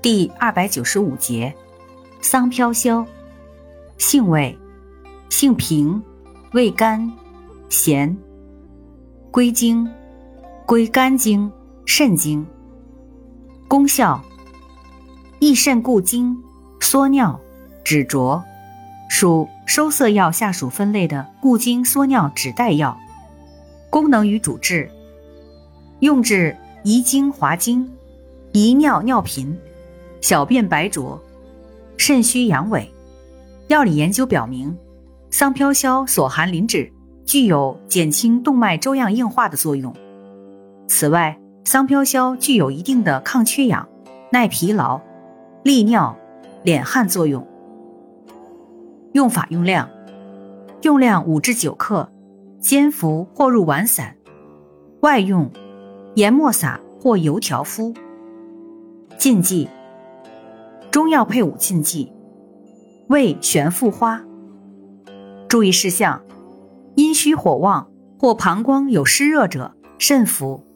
第二百九十五节，桑飘消，性味，性平，味甘，咸。归经，归肝经、肾经。功效，益肾固精，缩尿，止浊，属收涩药下属分类的固精缩尿止带药。功能与主治，用治遗精滑精、遗尿尿频、小便白浊、肾虚阳痿。药理研究表明，桑飘消所含磷脂。具有减轻动脉粥样硬化的作用。此外，桑飘消具有一定的抗缺氧、耐疲劳、利尿、敛汗作用。用法用量：用量五至九克，煎服或入丸散。外用：研末撒或油调敷。禁忌：中药配伍禁忌：胃悬附花。注意事项。阴虚火旺或膀胱有湿热者，慎服。